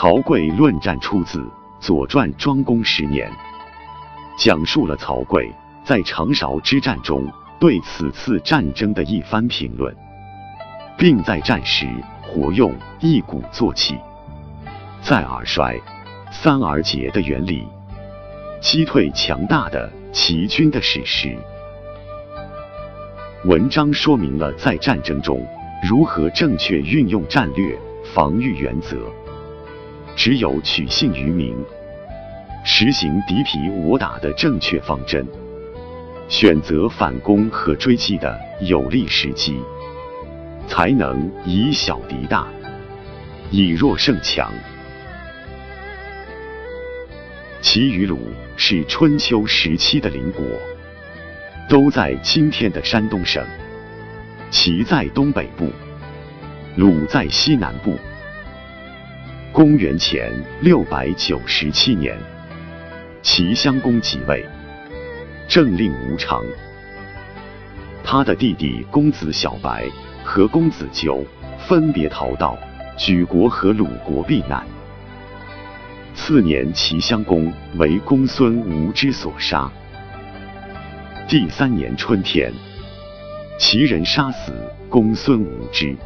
曹刿论战出自《左传》庄公十年，讲述了曹刿在长勺之战中对此次战争的一番评论，并在战时活用一鼓作气、再而衰、三而竭的原理，击退强大的齐军的史实。文章说明了在战争中如何正确运用战略防御原则。只有取信于民，实行敌疲我打的正确方针，选择反攻和追击的有利时机，才能以小敌大，以弱胜强。齐与鲁是春秋时期的邻国。都在今天的山东省，齐在东北部，鲁在西南部。公元前六百九十七年，齐襄公即位，政令无常。他的弟弟公子小白和公子纠分别逃到莒国和鲁国避难。次年，齐襄公为公孙无知所杀。第三年春天，齐人杀死公孙无知，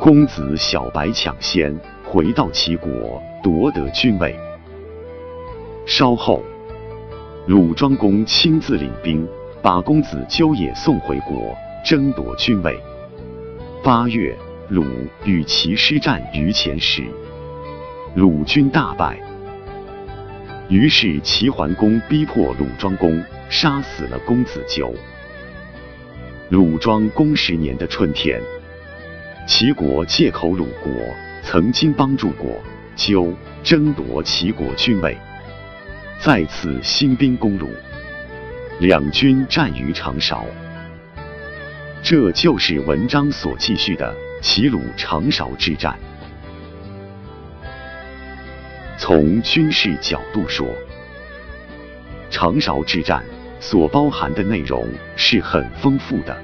公子小白抢先回到齐国，夺得君位。稍后，鲁庄公亲自领兵，把公子纠也送回国，争夺君位。八月，鲁与齐师战于前时，鲁军大败。于是齐桓公逼迫鲁庄公。杀死了公子纠。鲁庄公十年的春天，齐国借口鲁国曾经帮助过纠争夺齐国君位，再次兴兵攻鲁，两军战于长勺。这就是文章所记叙的齐鲁长勺之战。从军事角度说，长勺之战。所包含的内容是很丰富的，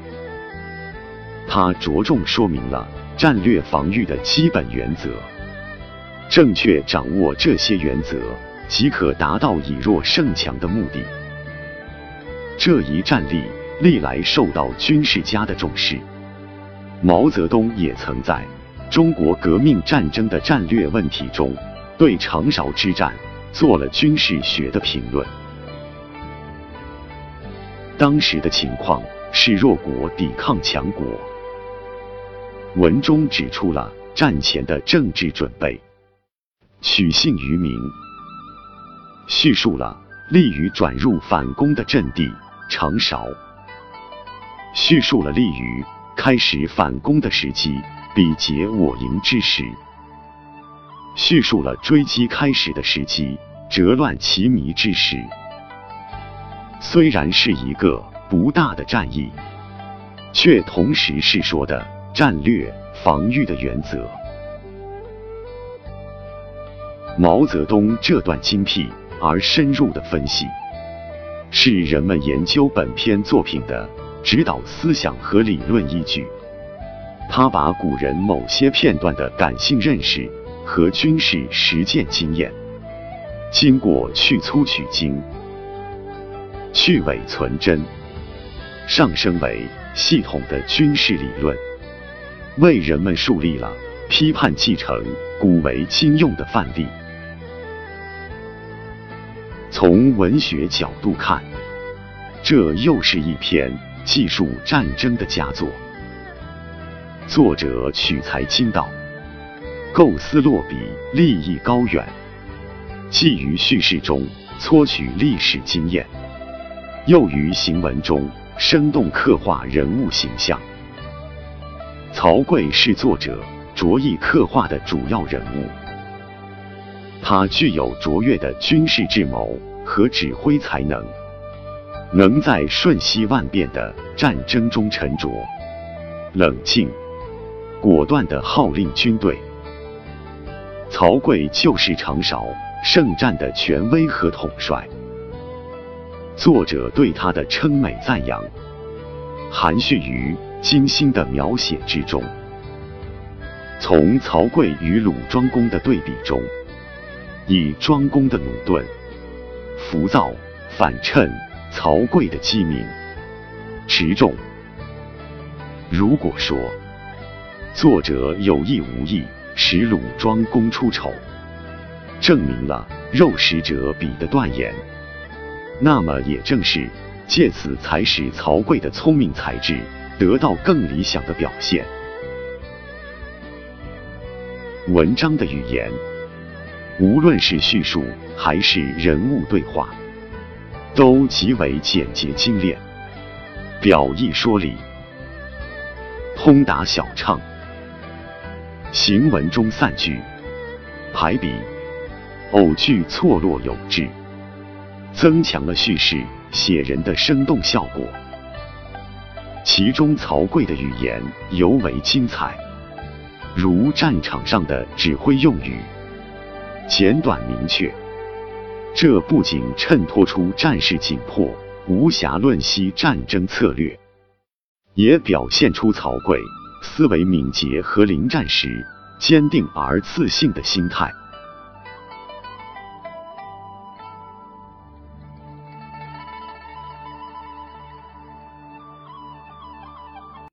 它着重说明了战略防御的基本原则。正确掌握这些原则，即可达到以弱胜强的目的。这一战例历来受到军事家的重视。毛泽东也曾在《中国革命战争的战略问题》中，对长勺之战做了军事学的评论。当时的情况是弱国抵抗强国。文中指出了战前的政治准备，取信于民，叙述了利于转入反攻的阵地长勺，叙述了利于开始反攻的时机比劫我营之时，叙述了追击开始的时机折乱其迷之时。虽然是一个不大的战役，却同时是说的战略防御的原则。毛泽东这段精辟而深入的分析，是人们研究本篇作品的指导思想和理论依据。他把古人某些片段的感性认识和军事实践经验，经过去粗取精。去伪存真，上升为系统的军事理论，为人们树立了批判继承古为今用的范例。从文学角度看，这又是一篇记述战争的佳作。作者取材精到，构思落笔立意高远，既于叙事中撮取历史经验。又于行文中生动刻画人物形象。曹刿是作者着意刻画的主要人物，他具有卓越的军事智谋和指挥才能，能在瞬息万变的战争中沉着、冷静、果断的号令军队。曹刿就是长勺圣战的权威和统帅。作者对他的称美赞扬，含蓄于精心的描写之中。从曹刿与鲁庄公的对比中，以庄公的鲁钝、浮躁反衬曹刿的机敏、持重。如果说作者有意无意使鲁庄公出丑，证明了肉食者比的断言，那么也正是借此才使曹刿的聪明才智得到更理想的表现。文章的语言，无论是叙述还是人物对话，都极为简洁精炼，表意说理，通达晓畅。行文中散句、排比、偶句错落有致，增强了叙事写人的生动效果。其中曹刿的语言尤为精彩。如战场上的指挥用语，简短明确，这不仅衬托出战事紧迫、无暇论析战争策略，也表现出曹刿思维敏捷和临战时坚定而自信的心态。